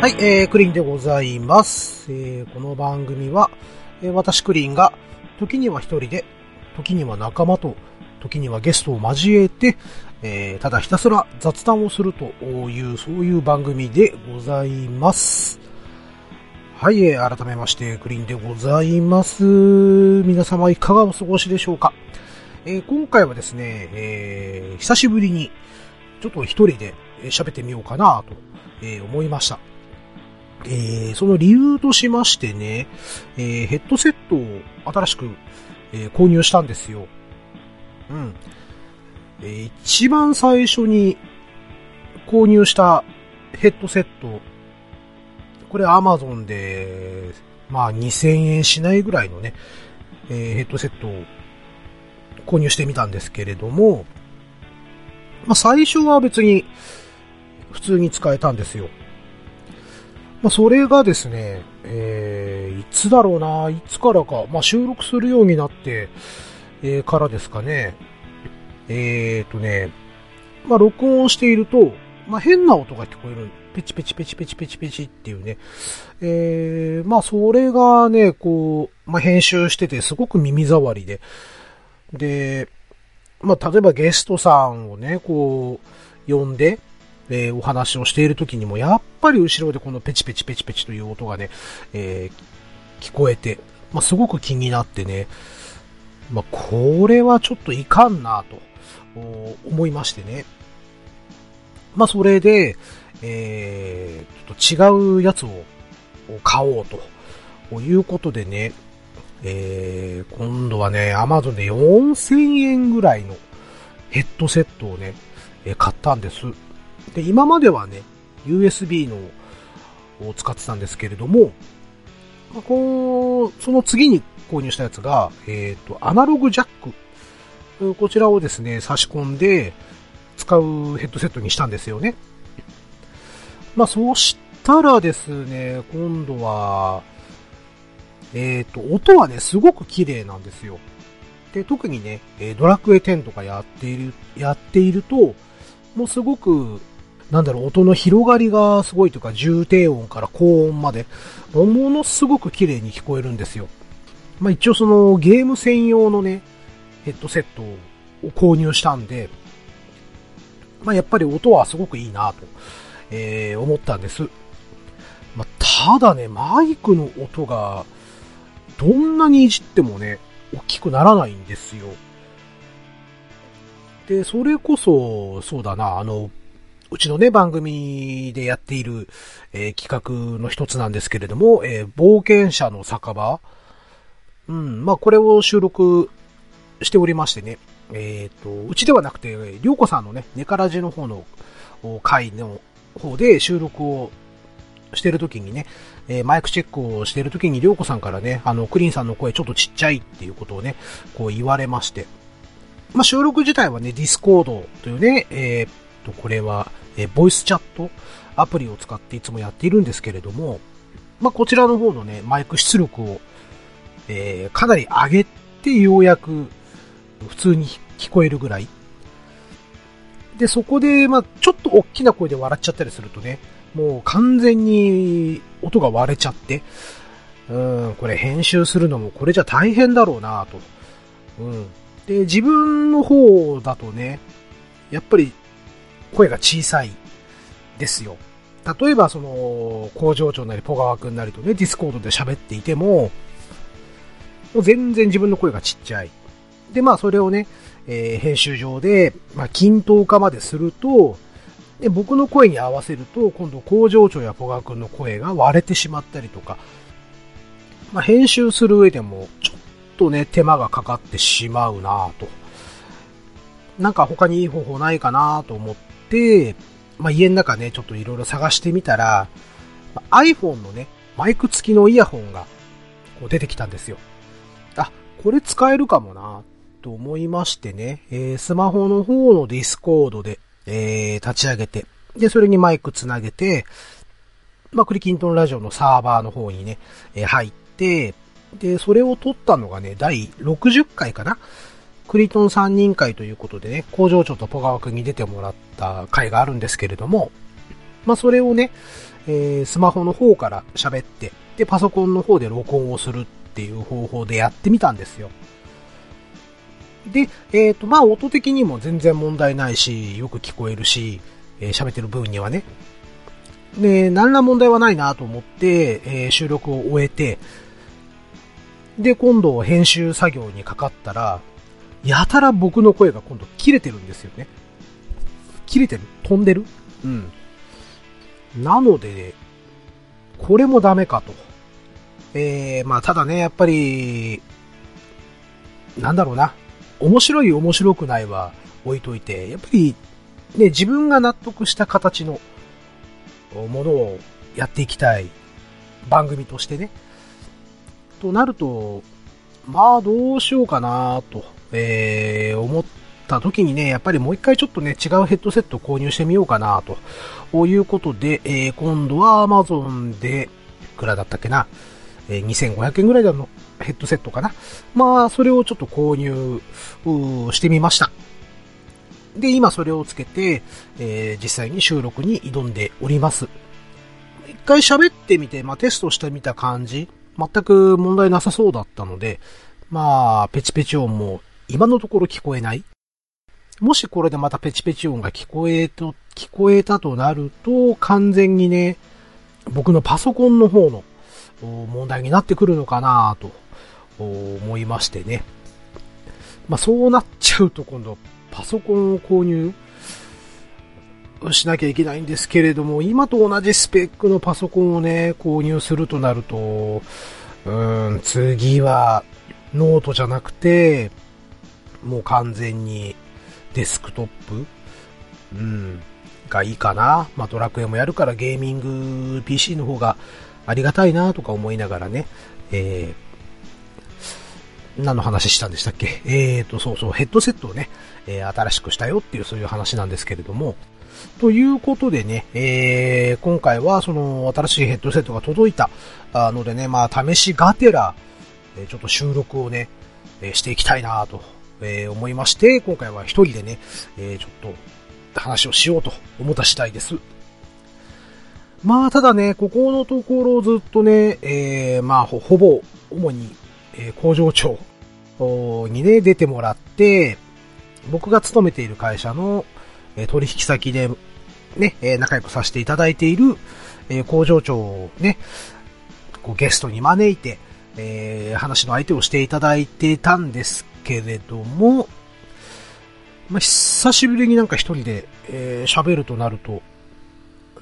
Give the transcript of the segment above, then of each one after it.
はい、えー、クリーンでございます。えー、この番組は、えー私クリーンが、時には一人で、時には仲間と、時にはゲストを交えて、えー、ただひたすら雑談をするという、そういう番組でございます。はい、えー、改めまして、クリーンでございます。皆様いかがお過ごしでしょうかえー、今回はですね、えー、久しぶりに、ちょっと一人で喋ってみようかなと、えー思いました。えーその理由としましてね、えーヘッドセットを新しく、えー購入したんですよ。うん。えー一番最初に購入したヘッドセット、これ Amazon で、まあ2000円しないぐらいのね、えーヘッドセットを購入してみたんですけれども、まあ最初は別に普通に使えたんですよ。まあ、それがですね、えー、いつだろうな、いつからか、まあ、収録するようになって、えー、からですかね。えーとね、まあ、録音していると、まあ、変な音が聞こえる。ペチペチペチペチペチペチっていうね。えー、まあ、それがね、こう、まあ、編集しててすごく耳障りで。で、まあ、例えばゲストさんをね、こう、呼んで、えーお話をしている時にも、やっぱり後ろでこのペチペチペチペチという音がね、えー聞こえて、まあ、すごく気になってね、まあ、これはちょっといかんなと思いましてね。まあ、それで、えーちょっと違うやつを買おうということでね、えー今度はね、アマゾンで4000円ぐらいのヘッドセットをね、え買ったんです。で、今まではね、USB のを使ってたんですけれども、まこう、その次に購入したやつが、えっ、と、アナログジャック。こちらをですね、差し込んで使うヘッドセットにしたんですよね。まあ、そうしたらですね、今度は、えっ、と、音はね、すごく綺麗なんですよ。で、特にね、ドラクエ10とかやっている、やっていると、もうすごく、なんだろう、音の広がりがすごいというか、重低音から高音まで、ものすごく綺麗に聞こえるんですよ。まあ一応そのゲーム専用のね、ヘッドセットを購入したんで、まあやっぱり音はすごくいいなと、えー思ったんです。まあただね、マイクの音が、どんなにいじってもね、大きくならないんですよ。で、それこそ、そうだな、あの、うちのね、番組でやっている、えー企画の一つなんですけれども、えー冒険者の酒場。うん、まあ、これを収録しておりましてね。えっ、と、うちではなくて、りょうこさんのね、ネカラジの方のお回の方で収録をしてるときにね、えーマイクチェックをしてるときにりょうこさんからね、あの、クリキンさんの声ちょっとちっちゃいっていうことをね、こう言われまして。まあ、収録自体はね、ディスコードというね、えーっと、これは、えボイスチャットアプリを使っていつもやっているんですけれども、まあ、こちらの方のね、マイク出力を、えーかなり上げてようやく普通に聞こえるぐらい。で、そこで、まあ、ちょっと大きな声で笑っちゃったりするとね、もう完全に音が割れちゃって、うん、これ編集するのもこれじゃ大変だろうなと。うん。で、自分の方だとね、やっぱり声が小さいですよ。例えばその、工場長なりポガワ君なりとね、ディスコードで喋っていても、もう全然自分の声がちっちゃい。で、まあそれをね、えー編集上で、まあ均等化まですると、で、僕の声に合わせると、今度工場長やポガワ君の声が割れてしまったりとか、まあ編集する上でも、ちょっとね、手間がかかってしまうなぁと。なんか他にいい方法ないかなと思って、まあ、家の中ね、ちょっといろいろ探してみたら、ま iPhone のね、マイク付きのイヤホンがこう出てきたんですよ。あ、これ使えるかもなと思いましてね、えースマホの方のディスコードで、えー立ち上げて、で、それにマイクつなげて、まあ、クリキントンラジオのサーバーの方にね、えー入って、で、それを撮ったのがね、第60回かなクリキントン3人会ということでね、工場長とポガワ君に出てもらった回があるんですけれども、まあ、それをね、えー、スマホの方から喋って、で、パソコンの方で録音をするっていう方法でやってみたんですよ。で、えっ、ー、と、まあ、音的にも全然問題ないし、よく聞こえるし、えー、喋ってる分にはね。で、何ら問題はないなと思って、えー、収録を終えて、で、今度編集作業にかかったら、やたら僕の声が今度切れてるんですよね。切れてる？飛んでる？うん。なので、これもダメかと。えー、まあただね、やっぱり、なんだろうな。面白い面白くないは置いといて、やっぱり、ね、自分が納得した形のものをやっていきたい番組としてね。となると、まあどうしようかなと、えー、思った時にね、やっぱりもう一回ちょっとね、違うヘッドセットを購入してみようかなということで、えー、今度は Amazon で、いくらだったっけな、えー、2500円ぐらいのヘッドセットかな。まあ、それをちょっと購入してみました。で、今それをつけて、えー、実際に収録に挑んでおります。一回喋ってみて、まあ、テストしてみた感じ、全く問題なさそうだったので、まあ、ペチペチ音も今のところ聞こえない？もしこれでまたペチペチ音が聞こえと、聞こえたとなると、完全にね、僕のパソコンの方の問題になってくるのかなと思いましてね。まあそうなっちゃうと今度パソコンを購入しなきゃいけないんですけれども、今と同じスペックのパソコンをね、購入するとなると、うん、次はノートじゃなくて、もう完全にデスクトップ。うん、がいいかな。まあドラクエもやるからゲーミング PC の方がありがたいなとか思いながらね、えー、何の話したんでしたっけ？えーと、そうそう、ヘッドセットをね、えー、新しくしたよっていうそういう話なんですけれども、ということでね、えー、今回はその新しいヘッドセットが届いたのでね、まあ試しがてら、ちょっと収録をね、していきたいなと、え思いまして、今回は一人でね、えちょっと話をしようと思った次第です。まあ、ただね、ここのところずっとね、えー、まあ、ほ、ぼ、主に、え、工場長にね、出てもらって、僕が勤めている会社の、え、取引先で、ね、え、仲良くさせていただいている、え、工場長をね、こうゲストに招いて、えー、話の相手をしていただいてたんですけれども、まあ、久しぶりになんか一人で、えー、喋るとなると、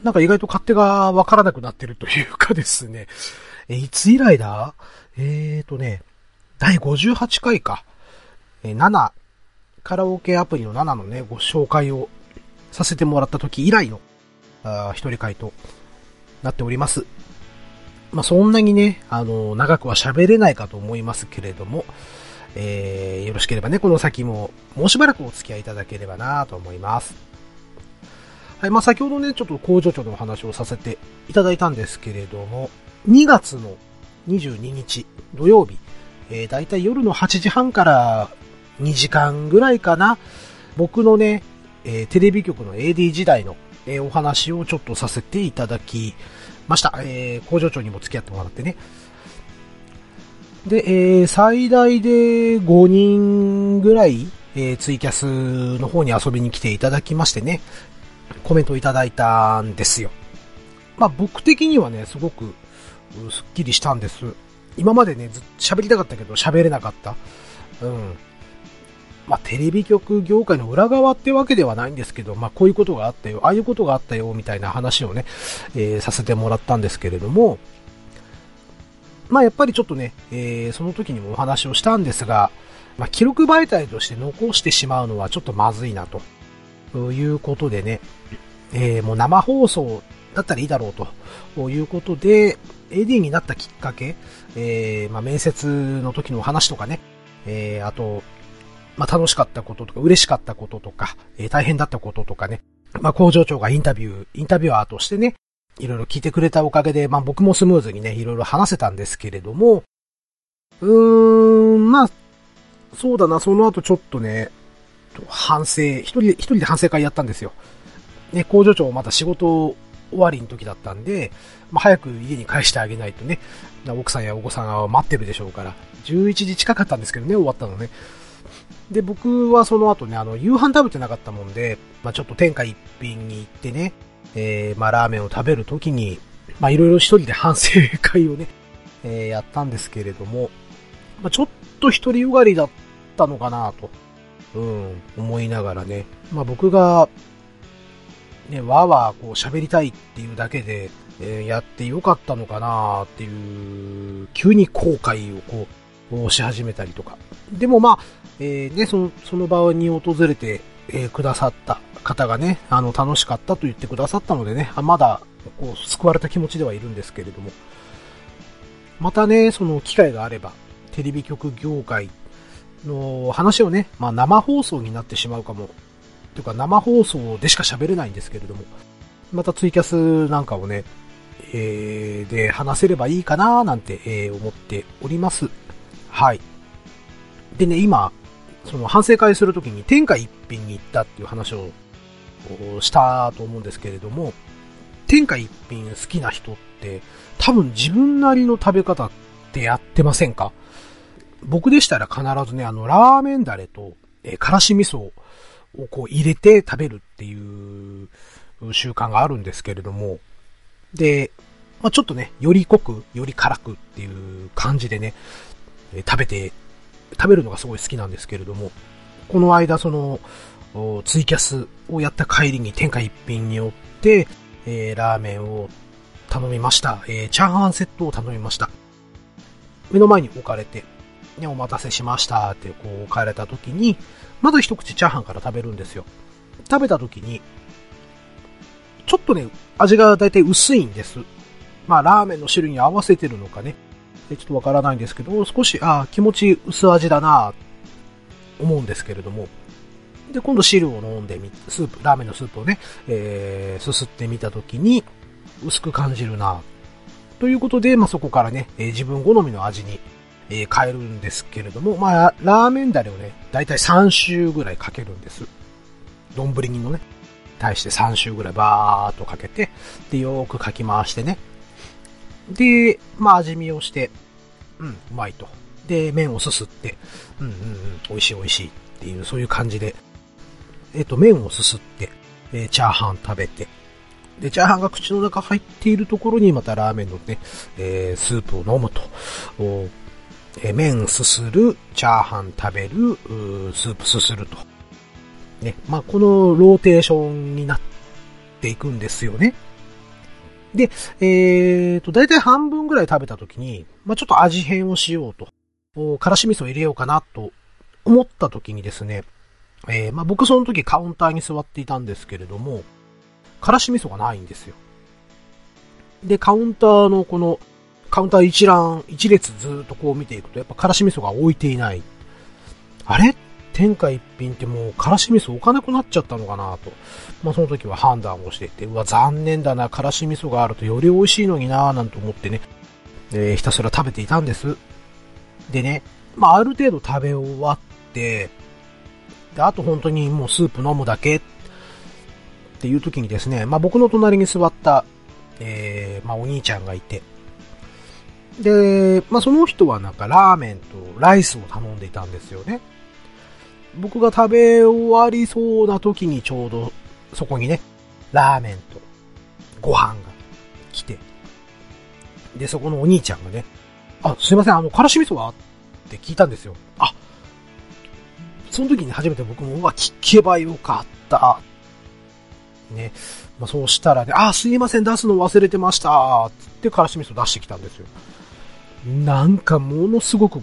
なんか意外と勝手がわからなくなってるというかですね。え、いつ以来だ？えーとね、第58回か。え、7、カラオケアプリの7のね、ご紹介をさせてもらった時以来の、あ一人会となっております。まあ、そんなにね、あの、長くは喋れないかと思いますけれども、えー、よろしければね、この先も、もうしばらくお付き合いいただければなと思います。はい、まあ、先ほどね、ちょっと工場長のお話をさせていただいたんですけれども、2月の22日土曜日、えー、だいたい夜の8時半から2時間ぐらいかな、僕のね、えー、テレビ局の AD 時代の、えー、お話をちょっとさせていただきました。えー、工場長にも付き合ってもらってね。で、えー、最大で5人ぐらい、えー、ツイキャスの方に遊びに来ていただきましてね、コメントいただいたんですよ。まあ僕的にはね、すごく、すっきりしたんです。今までね、ずっと喋りたかったけど喋れなかった。うん。まあテレビ局業界の裏側ってわけではないんですけど、まあこういうことがあったよ、ああいうことがあったよ、みたいな話をね、えー、させてもらったんですけれども、まあやっぱりちょっとね、えー、その時にもお話をしたんですが、まあ記録媒体として残してしまうのはちょっとまずいなと。いうことでね、えー、もう生放送だったらいいだろうということで、AD になったきっかけ、えー、まあ、面接の時のお話とかね、えー、あと、まあ、楽しかったこととか、嬉しかったこととか、えー、大変だったこととかね、まあ、工場長がインタビュー、インタビュアーとしてね、いろいろ聞いてくれたおかげで、まあ、僕もスムーズにね、いろいろ話せたんですけれども、うーん、まあ、そうだな、その後ちょっとね、反省、一人で、一人で反省会やったんですよ。ね、工場長また仕事終わりの時だったんで、まあ、早く家に帰してあげないとね、奥さんやお子さんが待ってるでしょうから、11時近かったんですけどね、終わったのね。で、僕はその後ね、あの、夕飯食べてなかったもんで、まあ、ちょっと天下一品に行ってね、えー、まあ、ラーメンを食べる時に、まあ、いろいろ一人で反省会をね、えー、やったんですけれども、まあ、ちょっと一人よがりだったのかなと、うん、思いながらね、まあ、僕が、ね、わーわーこう喋りたいっていうだけで、えー、やってよかったのかなっていう、急に後悔をこう、し始めたりとか。でもまあ、えー、ね、その、その場に訪れて、えー、くださった方がね、あの、楽しかったと言ってくださったのでね、あまだ、こう、救われた気持ちではいるんですけれども、またね、その機会があれば、テレビ局業界の話をね、まあ生放送になってしまうかも。というか生放送でしか喋れないんですけれども、またツイキャスなんかをね、えー、で話せればいいかななんて、えー、思っております。はい。でね、今、その反省会するときに天下一品に行ったっていう話をしたと思うんですけれども、天下一品好きな人って多分自分なりの食べ方ってやってませんか？僕でしたら必ずね、あの、ラーメンダレと、えー、からし味噌をこう入れて食べるっていう習慣があるんですけれども、で、まあ、ちょっとね、より濃く、より辛くっていう感じでね、食べて、食べるのがすごい好きなんですけれども、この間その、ツイキャスをやった帰りに天下一品によって、えー、ラーメンを頼みました。えー、チャーハンセットを頼みました。目の前に置かれて、ね、お待たせしましたってこう置かれた時に、まず一口チャーハンから食べるんですよ。食べた時に、ちょっとね、味がだいたい薄いんです。まあ、ラーメンの種類に合わせてるのかね。ちょっとわからないんですけど、少し、あ気持ち薄味だな思うんですけれども。で、今度汁を飲んでみ、スープ、ラーメンのスープをね、えー、すすってみたときに、薄く感じるなということで、まあ、そこからね、えー、自分好みの味に、えー、変えるんですけれども、まあ、ラーメンダレをね、だいたい3周ぐらいかけるんです。丼にのね、対して3周ぐらいバーっとかけて、で、よーくかき回してね。で、まあ、味見をして、うん、うまいと。で、麺をすすって、うんうんうん、美味しい美味しいっていう、そういう感じで、えっ、と、麺をすすって、えー、チャーハン食べて、で、チャーハンが口の中入っているところにまたラーメンのね、えー、スープを飲むと。えー、麺すする、チャーハン食べる、スープすすると。ね。まあ、このローテーションになっていくんですよね。で、えーと、だいたい半分ぐらい食べた時に、まあ、ちょっと味変をしようと。からし味噌を入れようかなと思った時にですね、えー、まあ、僕その時カウンターに座っていたんですけれども、からし味噌がないんですよ。で、カウンターのこの、カウンター一覧、一列ずっとこう見ていくと、やっぱからし味噌が置いていない。あれ？天下一品ってもう、からし味噌置かなくなっちゃったのかなと。まあ、その時は判断をしていて、うわ、残念だな、からし味噌があるとより美味しいのになぁ、なんて思ってね、えー、ひたすら食べていたんです。でね、まあ、ある程度食べ終わって、で、あと本当にもうスープ飲むだけっていう時にですね、まあ僕の隣に座った、えー、まあお兄ちゃんがいて、で、まあその人はなんかラーメンとライスを頼んでいたんですよね。僕が食べ終わりそうな時にちょうどそこにね、ラーメンとご飯が来て、で、そこのお兄ちゃんがね、あ、すいません、あの、からし味噌は？って聞いたんですよ。あ、その時に初めて僕も、うわ、聞けばよかった。ね。まあ、そうしたらね、あ、すいません、出すの忘れてました。つってからし味噌出してきたんですよ。なんかものすごく、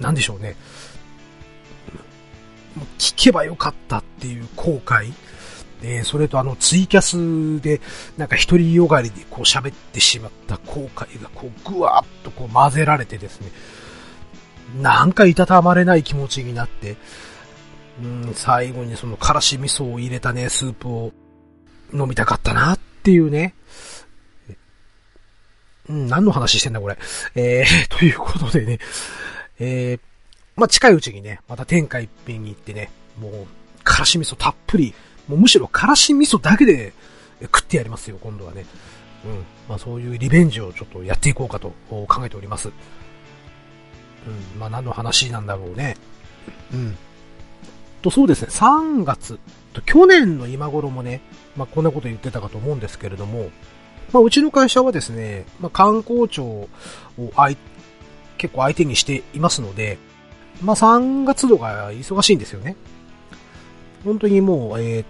なんでしょうね。聞けばよかったっていう後悔。で、それとあのツイキャスで、なんか一人よがりでこう喋ってしまった後悔がこうぐわーっとこう混ぜられてですね、なんかいたたまれない気持ちになって、うん、最後にそのからし味噌を入れたね、スープを飲みたかったなっていうね。うん、何の話してんだこれ。えー、ということでね、えー、まあ、近いうちにね、また天下一品に行ってね、もう、からし味噌たっぷり、もうむしろからし味噌だけで、食ってやりますよ、今度はね。うん。まあそういうリベンジをちょっとやっていこうかと考えております。うん。まあ何の話なんだろうね。うん。と、そうですね、3月、去年の今頃もね、まあこんなこと言ってたかと思うんですけれども、まあうちの会社はですね、まあ観光庁を結構相手にしていますので、まあ3月度が忙しいんですよね。本当にもう、えー、っ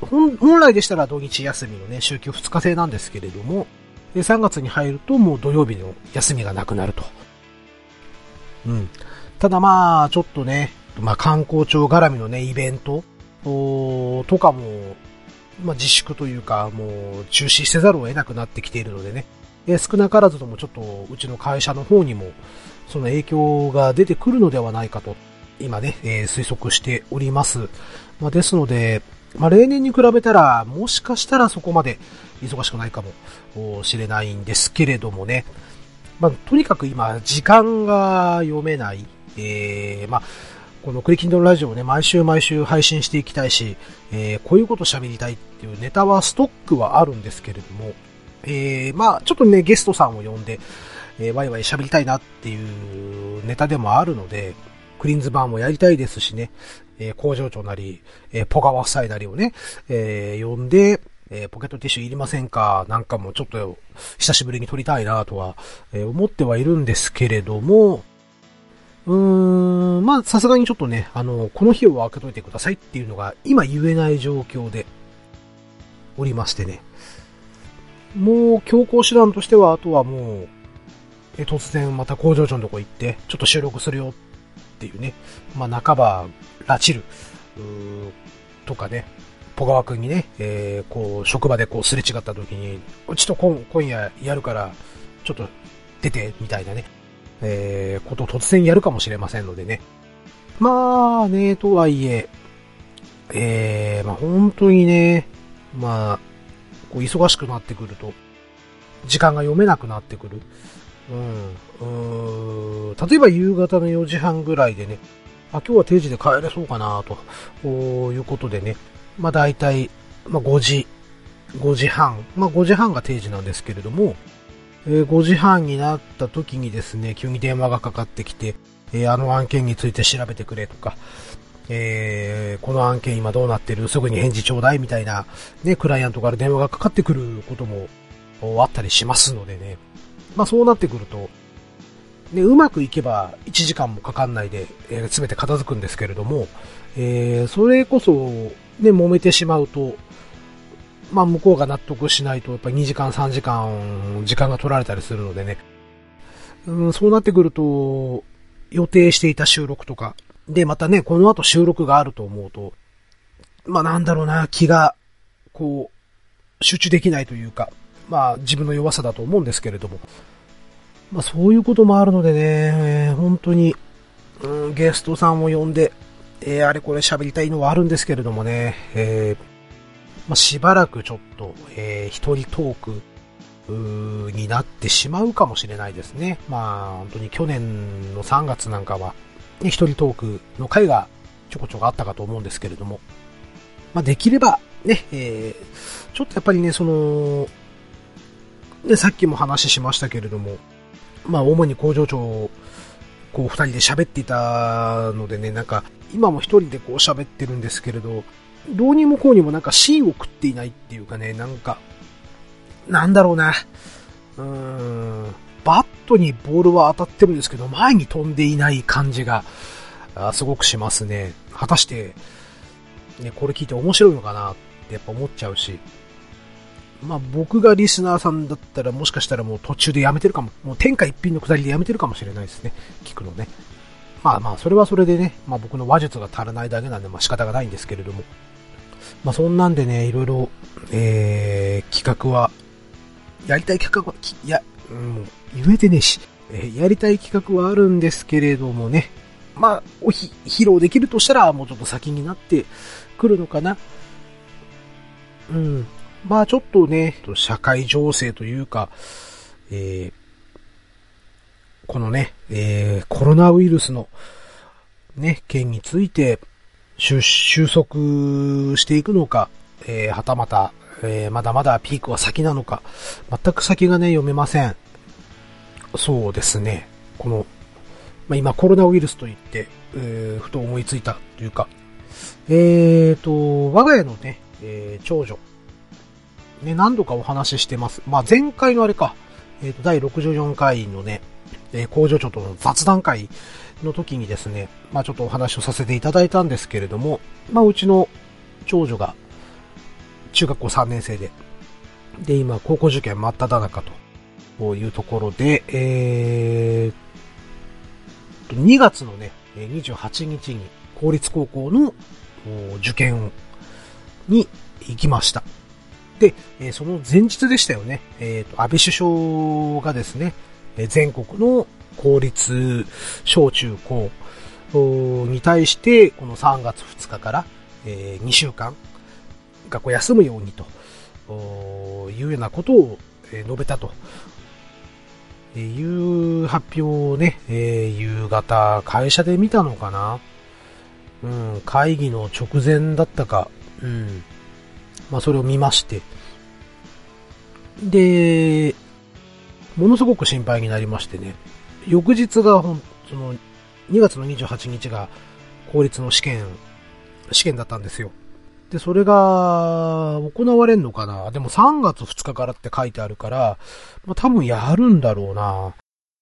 と、本、本来でしたら土日休みのね、週休2日制なんですけれども、で、3月に入るともう土曜日の休みがなくなると。うん。ただまあ、ちょっとね、まあ観光庁絡みのね、イベントとかも、まあ自粛というか、もう中止せざるを得なくなってきているのでね、え少なからずともちょっとうちの会社の方にも、その影響が出てくるのではないかと、今ね、えー、推測しております。まあ、ですので、まあ、例年に比べたら、もしかしたらそこまで忙しくないかもしれないんですけれどもね。まあ、とにかく今、時間が読めない。えー、まあ、このクリキンドルラジオをね、毎週毎週配信していきたいし、えー、こういうこと喋りたいっていうネタはストックはあるんですけれども、えー、まあ、ちょっとね、ゲストさんを呼んで、えー、ワイワイ喋りたいなっていうネタでもあるので、クリーンズバーもやりたいですしね、えー、工場長なり、えー、ポガワ夫妻なりをね、えー、呼んで、えー、ポケットティッシュいりませんかなんかもちょっと久しぶりに撮りたいなとは、えー、思ってはいるんですけれども、うーん、まあさすがにちょっとね、あの、この日を開けといてくださいっていうのが今言えない状況でおりましてね。もう強行手段としては、あとはもう、え突然また工場長のとこ行って、ちょっと収録するよっていうね、まあ半ば拉致る、とかね、ポガワ君にね、えー、こう、職場でこうすれ違った時に、うちと今今夜やるから、ちょっと出て、みたいなね、えー、こと突然やるかもしれませんのでね。まあね、とはいえ、えー、まあ本当にね、まあ、こう忙しくなってくると、時間が読めなくなってくる。うん。う例えば夕方の4時半ぐらいでね、あ、今日は定時で帰れそうかなと、いうことでね、まあ大体、まあ5時、5時半、まあ5時半が定時なんですけれども、え、5時半になった時にですね、急に電話がかかってきて、え、あの案件について調べてくれとか、えー、この案件今どうなってるすぐに返事ちょうだいみたいな、ね、クライアントから電話がかかってくることもあったりしますのでね。まあそうなってくると、ね、うまくいけば1時間もかかんないで、えー、全て片付くんですけれども、えー、それこそ、ね、揉めてしまうと、まあ向こうが納得しないと、やっぱり2時間3時間、時間が取られたりするのでね、うん、そうなってくると、予定していた収録とか、で、またね、この後収録があると思うと、まあなんだろうな、気が、こう、集中できないというか、まあ自分の弱さだと思うんですけれども、まあそういうこともあるのでね、本当に、うん、ゲストさんを呼んで、えー、あれこれ喋りたいのはあるんですけれどもね、えー、まあ、しばらくちょっと、えー、一人トーク、になってしまうかもしれないですね。まあ、本当に去年の3月なんかは、ね、一人トークの回がちょこちょこあったかと思うんですけれども、まあ、できれば、ね、えー、ちょっとやっぱりね、その、ね、さっきも話しましたけれども、まあ、主に工場長、こう、二人で喋っていたのでね、なんか、今も一人でこう喋ってるんですけれど、どうにもこうにもなんか芯を食っていないっていうかね、なんか、なんだろうな。うーん、バットにボールは当たってるんですけど、前に飛んでいない感じが、あすごくしますね。果たして、ね、これ聞いて面白いのかなってやっぱ思っちゃうし、まあ僕がリスナーさんだったらもしかしたらもう途中でやめてるかも、もう天下一品のくだりでやめてるかもしれないですね。聞くのね。まあまあそれはそれでね、まあ僕の話術が足らないだけなんでまあ仕方がないんですけれども。まあそんなんでね、いろいろ、えー、企画は、やりたい企画は、いや、うん、言えてねえし、えー、やりたい企画はあるんですけれどもね、まあ、おひ、披露できるとしたら、もうちょっと先になってくるのかな。うん。まあちょっとね、社会情勢というか、えー、このね、えー、コロナウイルスのね、件について収束していくのか、えー、はたまた、えー、まだまだピークは先なのか、全く先がね、読めません。そうですね。この、まあ、今コロナウイルスと言って、えー、ふと思いついたというか、えーと、我が家のね、えー、長女、ね、何度かお話ししてます。まあ、前回のあれか、えっ、ー、と、第64回のね、えー、工場長との雑談会の時にですね、まあ、ちょっとお話をさせていただいたんですけれども、まあ、うちの長女が中学校3年生で、で、今、高校受験真っ只中というところで、えー、2月のね、28日に公立高校の受験に行きました。で、その前日でしたよね、えっ、ー、と、安倍首相がですね、全国の公立小中高に対して、この3月2日からえ2週間、学校休むようにというようなことを述べたという発表をね、え、夕方会社で見たのかなうん、会議の直前だったか、うん。まあ、それを見まして。で、ものすごく心配になりましてね。翌日が、ほん、その、2月の28日が公立の試験、試験だったんですよ。で、それが、行われんのかな？でも3月2日からって書いてあるから、まあ、多分やるんだろうな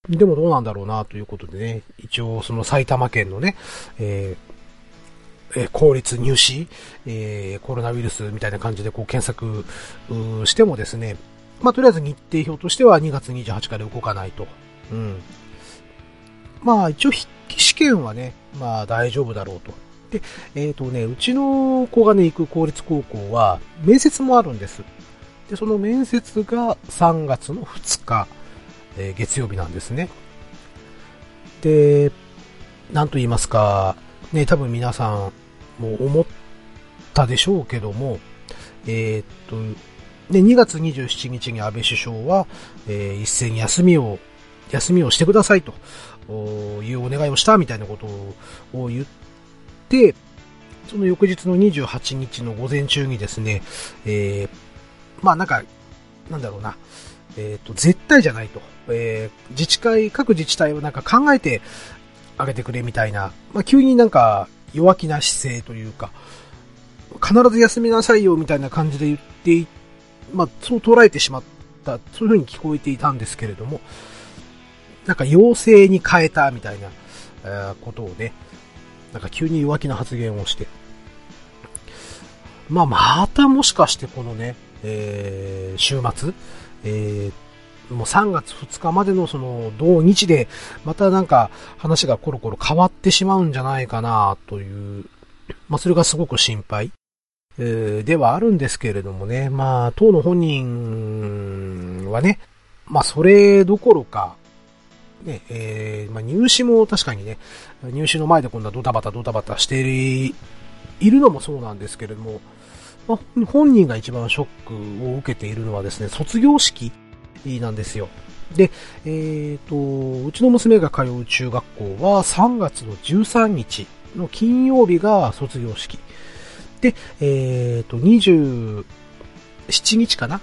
でもどうなんだろうなということでね、一応その埼玉県のね、えー、えー、公立入試、えー、コロナウイルスみたいな感じでこう検索してもですね、まあ、とりあえず日程表としては2月28から動かないと。うん。まあ、一応筆記試験はね、まあ大丈夫だろうと。で、えっ、ー、とね、うちの子がね、行く公立高校は、面接もあるんです。で、その面接が3月の2日、えー、月曜日なんですね。で、なんと言いますか、ね、多分皆さんも思ったでしょうけども、えっ、と、で、2月27日に安倍首相は、えー、一斉に休みを、休みをしてくださいというお願いをしたみたいなことを言って、その翌日の28日の午前中にですね、えー、まあなんか、なんだろうな、えっ、ー、と、絶対じゃないと。えー、自治会、各自治体をなんか考えてあげてくれみたいな、まあ急になんか弱気な姿勢というか、必ず休みなさいよみたいな感じで言ってまあそう捉えてしまった、そういう風に聞こえていたんですけれども、なんか要請に変えたみたいな、えー、ことをね、なんか急に弱気な発言をして。まあ、またもしかしてこのね、えー、週末、えー、もう3月2日までのその同日で、またなんか話がコロコロ変わってしまうんじゃないかなという、まあそれがすごく心配、えー、ではあるんですけれどもね、まあ当の本人はね、まあそれどころか、ね、えー、まあ、入試も確かにね、入試の前でこんなドタバタドタバタしているのもそうなんですけれども、まあ、本人が一番ショックを受けているのはですね、卒業式なんですよ。で、えっ、ー、と、うちの娘が通う中学校は3月の13日の金曜日が卒業式。で、えっ、ー、と、27日かな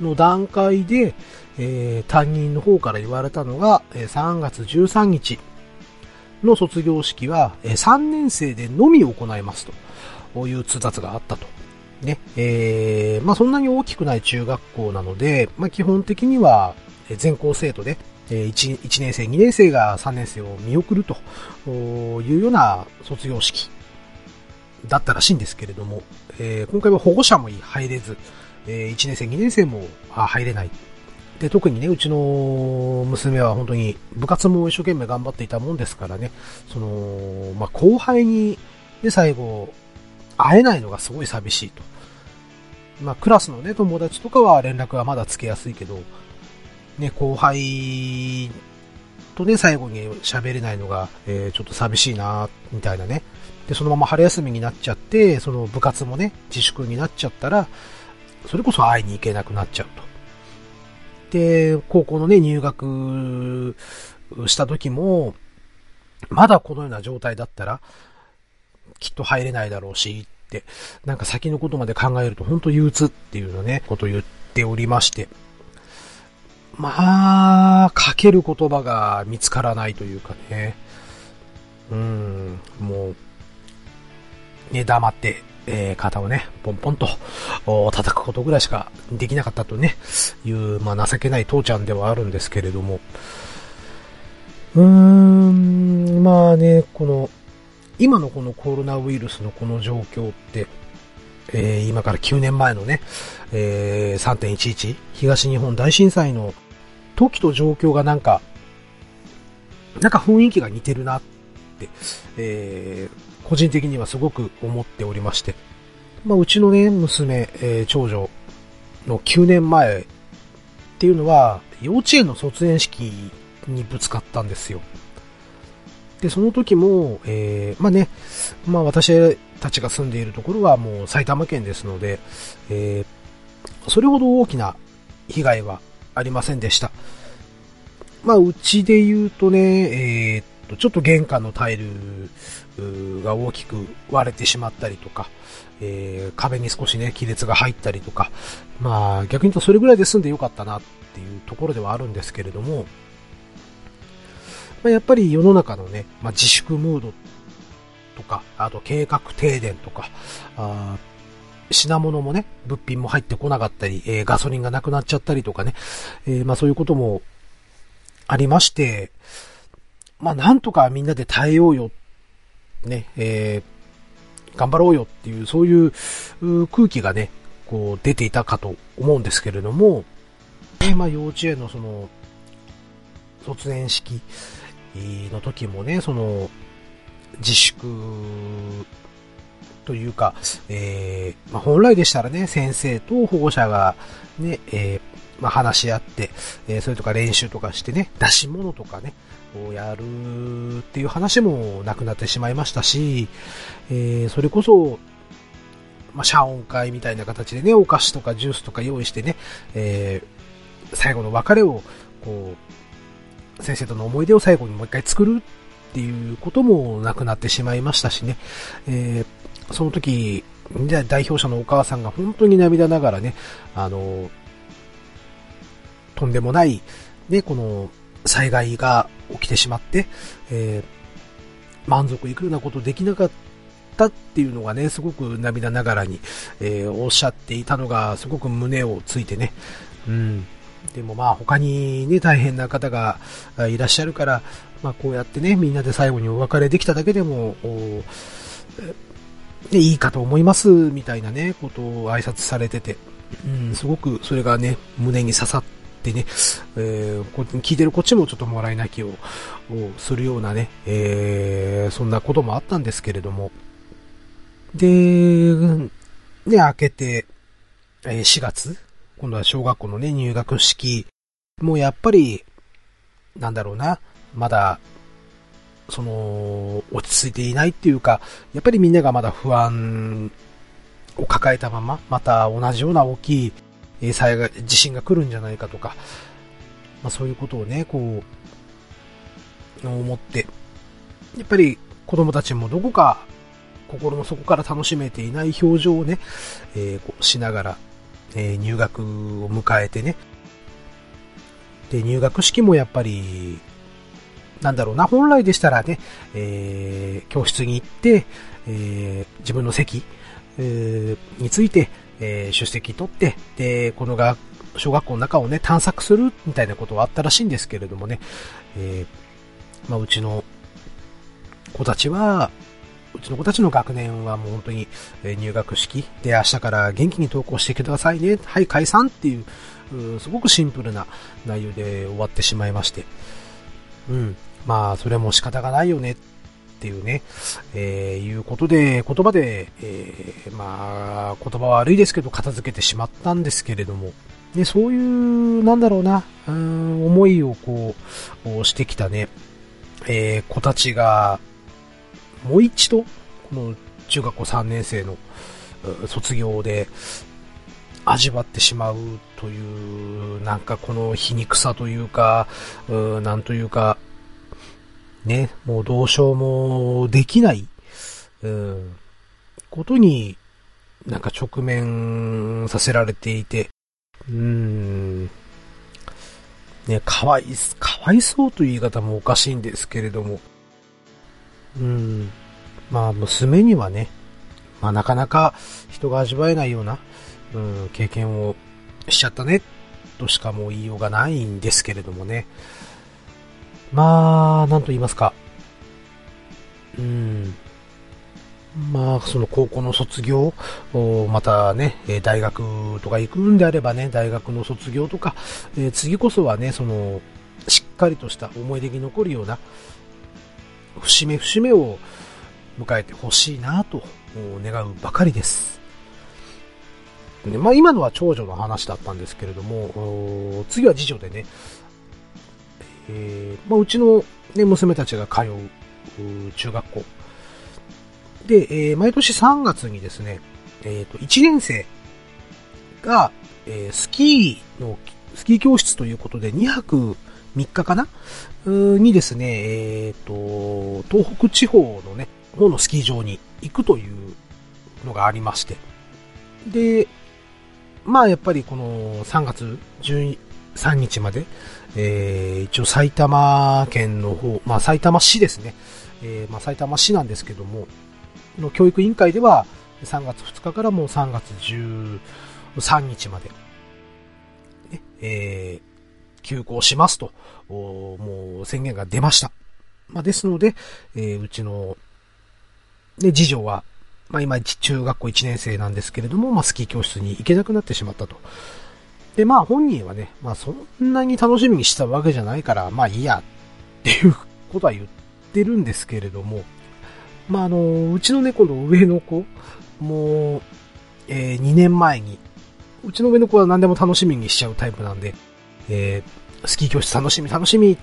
の段階で、えー、担任の方から言われたのが、え、3月13日の卒業式は、え、3年生でのみ行いますと。いう通達があったと。ね、えー、まあそんなに大きくない中学校なので、まあ基本的には全校生徒で、1, 1年生、2年生が3年生を見送るというような卒業式だったらしいんですけれども、えー、今回は保護者も入れず、え、1年生、2年生も入れない。で、特にね、うちの娘は本当に部活も一生懸命頑張っていたもんですからね、その、まあ、後輩に、で、最後、会えないのがすごい寂しいと。まあ、クラスのね、友達とかは連絡はまだつけやすいけど、ね、後輩とね、最後に喋れないのが、えー、ちょっと寂しいな、みたいなね。で、そのまま春休みになっちゃって、その部活もね、自粛になっちゃったら、それこそ会いに行けなくなっちゃうと。で、高校のね、入学した時も、まだこのような状態だったら、きっと入れないだろうし、、ってなんか先のことまで考えると本当憂鬱っていうのね、ことを言っておりまして、まあ、かける言葉が見つからないというかね、うん、もう、ね、黙って、えー、肩をね、ポンポンと叩くことぐらいしかできなかったとね、いう、まあ情けない父ちゃんではあるんですけれども、うーん、まあね、この、今のこのコロナウイルスのこの状況って、えー、今から9年前のね、えー、3.11東日本大震災の時と状況がなんか、なんか雰囲気が似てるなって、えー、個人的にはすごく思っておりまして、まあ、うちのね、娘、えー、長女の9年前っていうのは、幼稚園の卒園式にぶつかったんですよ。で、その時も、えー、まあね、まあ私たちが住んでいるところはもう埼玉県ですので、えー、それほど大きな被害はありませんでした。まあ、うちで言うとね、えー、っと、ちょっと玄関のタイルが大きく割れてしまったりとか、えー、壁に少しね、亀裂が入ったりとか、まあ、逆に言うとそれぐらいで済んでよかったなっていうところではあるんですけれども、まあ、やっぱり世の中のね、まあ、自粛ムードとか、あと計画停電とか、あ品物もね、物品も入ってこなかったり、えー、ガソリンがなくなっちゃったりとかね、えー、まあそういうこともありまして、まあなんとかみんなで耐えようよ、ね、えー、頑張ろうよっていう、そういう空気がね、こう出ていたかと思うんですけれども、えまあ幼稚園のその、卒園式の時もね、その、自粛というか、えー、まあ、本来でしたらね、先生と保護者がね、えー、まあ、話し合って、えー、それとか練習とかしてね、出し物とかね、をやるっていう話もなくなってしまいましたし、えー、それこそ、まあ、謝恩会みたいな形でね、お菓子とかジュースとか用意してね、えー、最後の別れを、こう、先生との思い出を最後にもう一回作るっていうこともなくなってしまいましたしね、えーその時、代表者のお母さんが本当に涙ながらね、あの、とんでもない、ね、この災害が起きてしまって、えー、満足いくようなことできなかったっていうのがね、すごく涙ながらに、えー、おっしゃっていたのが、すごく胸をついてね、うん。でもまあ他にね、大変な方がいらっしゃるから、まあこうやってね、みんなで最後にお別れできただけでも、で、いいかと思います、みたいなね、ことを挨拶されてて、うん、すごくそれがね、胸に刺さっってね、えー、聞いてるこっちもちょっともらい泣きをするようなね、えー、そんなこともあったんですけれども、で、ね、明けて、え、4月、今度は小学校のね、入学式、もうやっぱり、なんだろうな、まだその、落ち着いていないっていうか、やっぱりみんながまだ不安を抱えたまま、また同じような大きいえ災害、地震が来るんじゃないかとか、まあそういうことをね、こう、思って、やっぱり子供たちもどこか心の底から楽しめていない表情をね、えー、こうしながら、えー、入学を迎えてね、で、入学式もやっぱり、なんだろうな、本来でしたらね、えー、教室に行って、え、自分の席、え、について、えー、出席取って、で、このが、小学校の中をね、探索するみたいなことはあったらしいんですけれどもね、えー、まあ、うちの子たちは、うちの子たちの学年はもう本当に入学式で明日から元気に登校してくださいね。はい、解散っていう、すごくシンプルな内容で終わってしまいまして。うん。まあ、それも仕方がないよねっっていうね、えー、いうことで、言葉で、えー、まあ、言葉悪いですけど、片付けてしまったんですけれども、で、そういう、なんだろうな、うん、思いをこう、してきたね、えー、子たちが、もう一度、この中学校3年生の卒業で、味わってしまうという、なんかこの皮肉さというか、うなんというか、ね、もうどうしようもできない、うん、ことになんか直面させられていて、うん、ね、かわい、かわいそうという言い方もおかしいんですけれども、うん、まあ娘にはね、まあなかなか人が味わえないような、うん、経験をしちゃったね、としかもう言いようがないんですけれどもね。まあ、なんと言いますか。うん。まあ、その高校の卒業、またね、大学とか行くんであればね、大学の卒業とか、えー、次こそはね、その、しっかりとした思い出に残るような、節目節目を迎えてほしいなと願うばかりです。でまあ、今のは長女の話だったんですけれども、次は次女でね、えーまあ、うちの、ね、娘たちが通う中学校。で、えー、毎年3月にですね、えっ、ー、と、1年生が、え、スキーの、スキー教室ということで2泊3日かな？にですね、えっ、と、東北地方のね、方のスキー場に行くというのがありまして。で、まあやっぱりこの3月13日まで、えー、一応埼玉県の方、まあ埼玉市ですね。えー、まあ埼玉市なんですけども、の教育委員会では3月2日からもう3月13日まで、ね、えー、休校しますと、もう宣言が出ました。まあ、ですので、えー、うちの、ね、次女は、まあ、今、中学校1年生なんですけれども、まあ、スキー教室に行けなくなってしまったと。で、まあ、本人はね、まあ、そんなに楽しみにしたわけじゃないから、まあ、いいや、っていうことは言ってるんですけれども、まあ、あの、うちの猫の上の子、もう、えー、2年前に、うちの上の子は何でも楽しみにしちゃうタイプなんで、えー、スキー教室楽しみ楽しみっ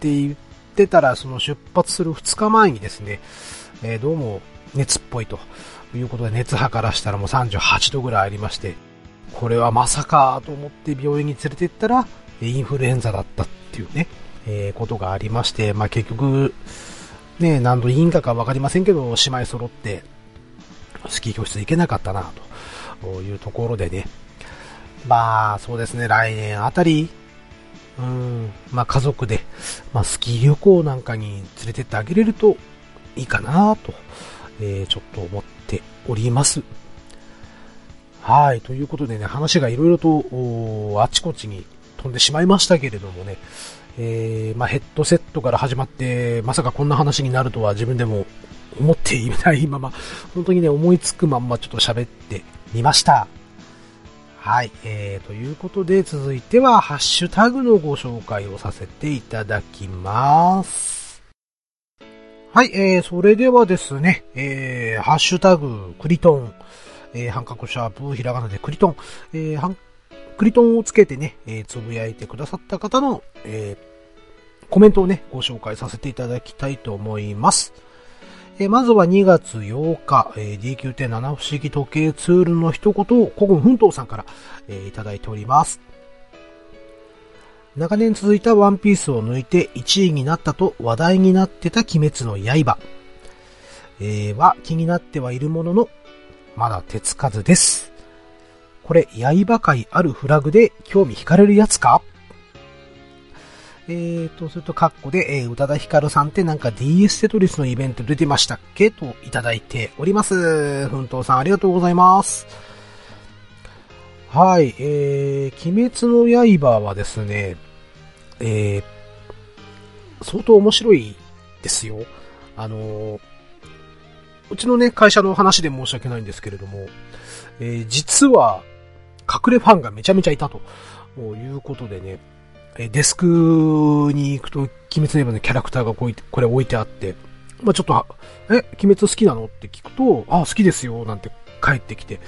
て言ってたら、その出発する2日前にですね、えー、どうも熱っぽいということで熱測らしたらもう38度ぐらいありまして、これはまさかと思って病院に連れて行ったら、インフルエンザだったっていうね、えー、ことがありまして、まあ、結局、ね、何度いいんかかわかりませんけど、姉妹揃って、スキー教室行けなかったな、というところでね。まあ、そうですね、来年あたり、うん、まあ家族で、まあスキー旅行なんかに連れてってあげれるといいかな、と、えー、ちょっと思っております。はい、ということでね、話がいろいろと、あちこちに飛んでしまいましたけれどもね、えー、まあ、ヘッドセットから始まって、まさかこんな話になるとは自分でも思っていないまま、本当にね、思いつくまんまちょっと喋ってみました。はい、えー、ということで続いてはハッシュタグのご紹介をさせていただきます。はい、えー、それではですね、えー、ハッシュタグ、クリトン、えー、半角シャープ、ひらがなでクリトン、えー、半クリトンをつけてね、えー、つぶやいてくださった方の、えー、コメントをね、ご紹介させていただきたいと思います。えー、まずは2月8日、えー、D9.7 不思議時計ツールの一言を古軍奮闘さんから、えー、いただいております。長年続いたワンピースを抜いて1位になったと話題になってた鬼滅の刃。えー、は気になってはいるものの、まだ手つかずです。これ、刃界あるフラグで興味惹かれるやつか？えーと、それと、カッコで、えー、宇多田ヒカルさんってなんか DS テトリスのイベント出てましたっけ？といただいております。奮闘さんありがとうございます。はい、えー、鬼滅の刃はですね、えー、相当面白いですよ。あのー、うちのね、会社の話で申し訳ないんですけれども、えー、実は、隠れファンがめちゃめちゃいたということでね、えデスクに行くと、鬼滅の刃のキャラクターがこうこれ置いてあって、まあちょっと、え、鬼滅好きなの？って聞くと、あ、好きですよ、なんて帰ってきて、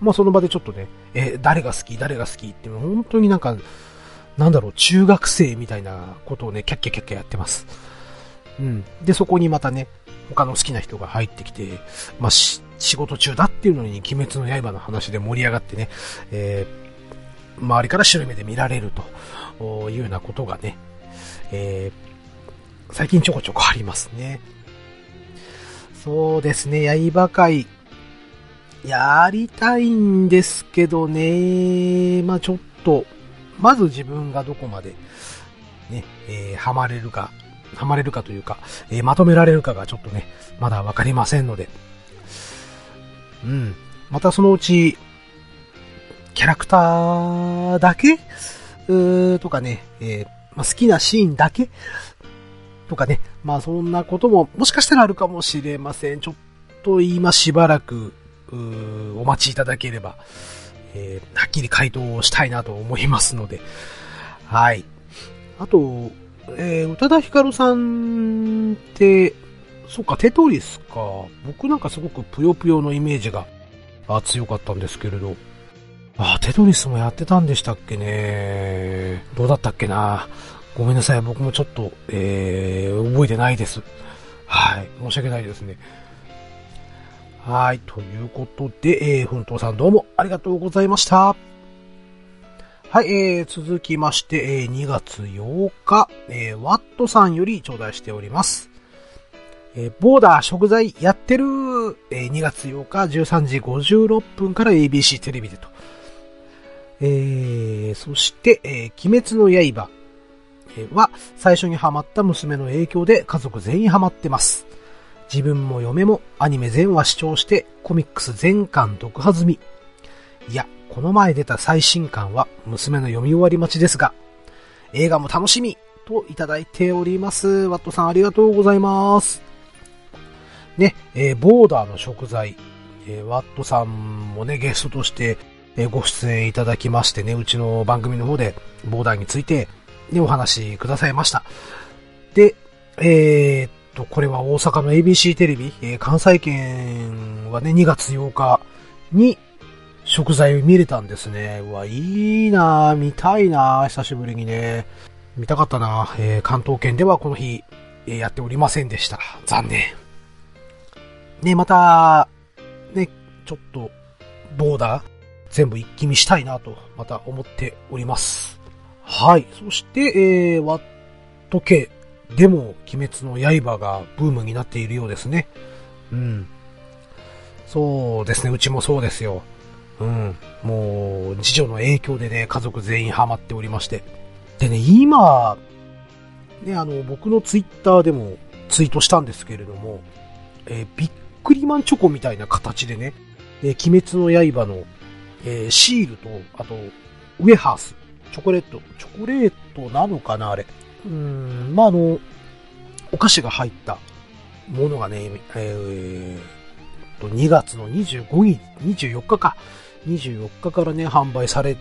まあその場でちょっとね、え、誰が好き？誰が好き？っていう本当になんか、なんだろう、中学生みたいなことをね、キャッキャキャッキャやってます。うん。で、そこにまたね、他の好きな人が入ってきて、まあ、仕事中だっていうのに、鬼滅の刃の話で盛り上がってね、えー、周りから白い目で見られるというようなことがね、えー、最近ちょこちょこありますね。そうですね、刃界、やりたいんですけどね、まあちょっと、まず自分がどこまで、ね、えー、ハマれるか、ハマれるかというか、えー、まとめられるかがちょっとね、まだわかりませんので、うん。またそのうち、キャラクターだけ？うーとかね、えー、まあ、好きなシーンだけ？とかね、まあそんなことももしかしたらあるかもしれません。ちょっと今しばらく、お待ちいただければ、えー、はっきり回答をしたいなと思いますので、はい。あと、えー、宇多田ヒカルさんって、そっか、テトリスか。僕なんかすごくぷよぷよのイメージが強かったんですけれど。あ、テトリスもやってたんでしたっけね。どうだったっけな。ごめんなさい。僕もちょっと、えー、覚えてないです。はい。申し訳ないですね。はい。ということで、えー、ふんとうさんどうもありがとうございました。はい、えー、続きまして、えー、2月8日、えー、ワットさんより頂戴しております。えー、ボーダー食材やってる、えー、2月8日13時56分から ABC テレビでと。えー、そして、えー、鬼滅の刃は最初にハマった娘の影響で家族全員ハマってます。自分も嫁もアニメ全話視聴してコミックス全巻読破済み。いや、この前出た最新巻は娘の読み終わり待ちですが、映画も楽しみといただいております。ワットさんありがとうございます。ね、えー、ボーダーの食材、えー、ワットさんもね、ゲストとして、え、ご出演いただきましてね、うちの番組の方でボーダーについて、ね、お話しくださいました。で、えー、と、これは大阪の ABC テレビ、え、関西圏はね、2月8日に食材を見れたんですね。うわ、いいな見たいな久しぶりにね。見たかったなえー、関東圏ではこの日、えー、やっておりませんでした。残念。ね、また、ね、ちょっと、ボーダー、全部一気見したいなと、また思っております。はい。そして、えー、ワット系、でも、鬼滅の刃がブームになっているようですね。うん。そうですね、うちもそうですよ。うん。もう、次女の影響でね、家族全員ハマっておりまして。でね、今、ね、あの、僕のツイッターでもツイートしたんですけれども、えー、ビックリマンチョコみたいな形でね、えー、鬼滅の刃の、えー、シールと、あと、ウェハース、チョコレート、チョコレートなのかなあれ。うん、まあ、あの、お菓子が入ったものがね、えー、と、2月の25日、24日か。24日からね、販売され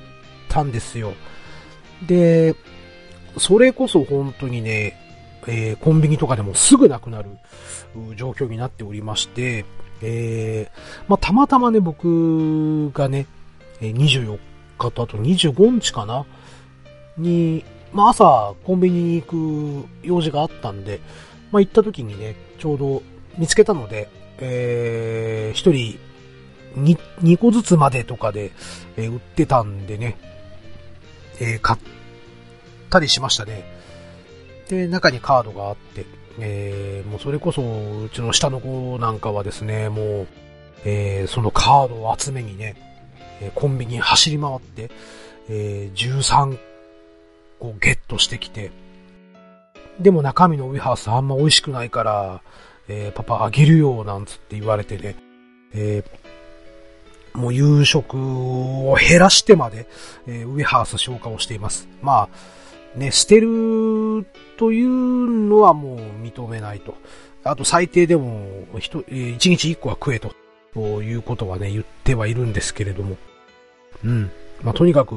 たんですよ。で、それこそ本当にね、えー、コンビニとかでもすぐなくなる状況になっておりまして、えー、まあ、たまたまね、僕がね、24日とあと25日かなに、まあ朝、コンビニに行く用事があったんで、まあ行った時にね、ちょうど見つけたので、えー、一人2、2個ずつまでとかで、えー、売ってたんでね、えー、買ったりしましたね。で、中にカードがあって、えー、もうそれこそ、うちの下の子なんかはですね、もう、え、そのカードを集めにね、えコンビニ走り回って、え、13こうゲットしてきて、でも中身のウィハースあんま美味しくないから、えー、パパあげるよ、なんつって言われてね、えー、もう夕食を減らしてまで、えー、ウィハース消化をしています。まあ、ね、捨てるというのはもう認めないと。あと最低でも、一、一日一個は食えと、ということはね、言ってはいるんですけれども。うん。まあ、とにかく、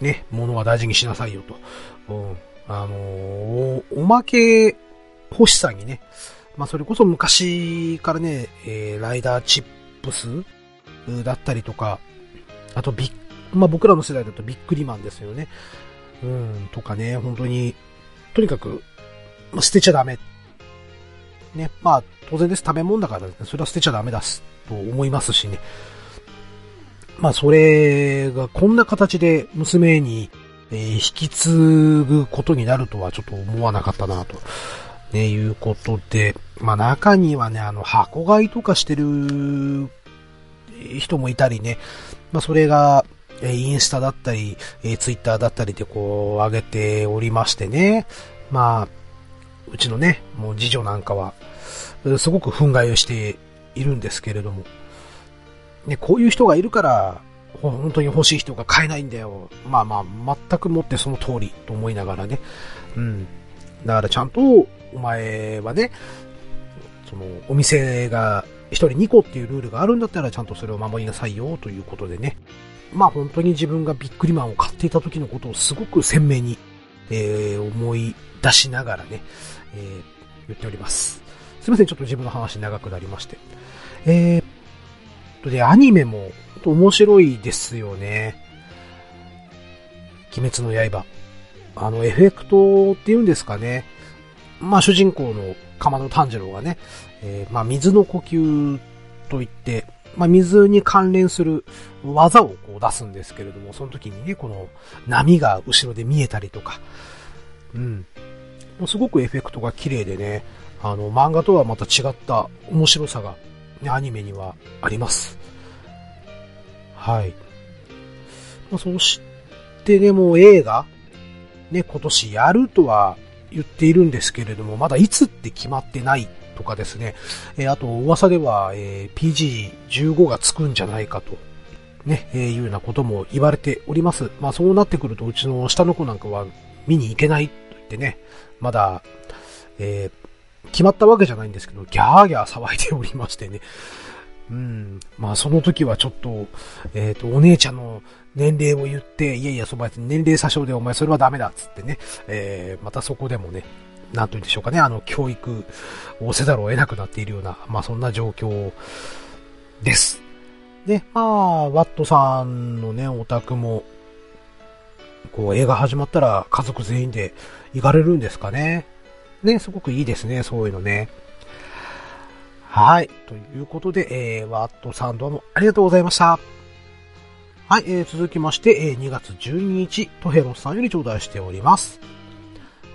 ね、物は大事にしなさいよと。うん、あのー、おまけ欲しさにね、まあそれこそ昔からね、えー、ライダーチップスだったりとか、あとビッ、まあ僕らの世代だとビックリマンですよね。うん、とかね、本当に、とにかく、まあ、捨てちゃダメ。ね、まあ当然です、食べ物だから、ね、それは捨てちゃダメだす、と思いますしね。まあそれがこんな形で娘に、えー、引き継ぐことになるとはちょっと思わなかったなと。ね、いうことで、まあ中にはね、あの箱買いとかしてる、人もいたりね、まあそれが、えインスタだったり、えツイッターだったりでこう上げておりましてね、まあ、うちのね、もう次女なんかは、すごく憤慨をしているんですけれども、ね、こういう人がいるから、本当に欲しい人が買えないんだよ。まあまあ、全くもってその通りと思いながらね。うん。だからちゃんと、お前はね、その、お店が人2個っていうルールがあるんだったらちゃんとそれを守りなさいよということでね。まあ本当に自分がビックリマンを買っていた時のことをすごく鮮明に、えー、思い出しながらね、えー、言っております。すいません、ちょっと自分の話長くなりまして。えー、とで、アニメも面白いですよね。鬼滅の刃。あの、エフェクトっていうんですかね。まあ、主人公の鎌野炭治郎がね、えー、まあ、水の呼吸といって、まあ、水に関連する技をこう出すんですけれども、その時にね、この波が後ろで見えたりとか、うん。もうすごくエフェクトが綺麗でね、あの、漫画とはまた違った面白さが、ね、アニメにはあります。はい。まあ、そしてね、もう映画、ね、今年やるとは言っているんですけれども、まだいつって決まってないとかですね、え、あと噂では、え、PG15 がつくんじゃないかと、ね、えー、いうようなことも言われております。まあそうなってくると、うちの下の子なんかは見に行けないと言ってね、まだ、えー、決まったわけじゃないんですけど、ギャーギャー騒いでおりましてね。うん。まあその時はちょっと、えっ、ー、と、お姉ちゃんの年齢を言って、いやいや、そば年齢詐称でお前それはダメだっつってね、えー、またそこでもね、なんと言うんでしょうかね、あの、教育をせざるを得なくなっているような、まあそんな状況です。で、まあ、ワットさんのね、オタクも、こう映画始まったら家族全員で行かれるんですかね。ね、すごくいいですね、そういうのね。はい。ということで、えー、ワットさんどうもありがとうございました。はい、えー、続きまして、えー、2月12日、トヘロスさんより頂戴しております。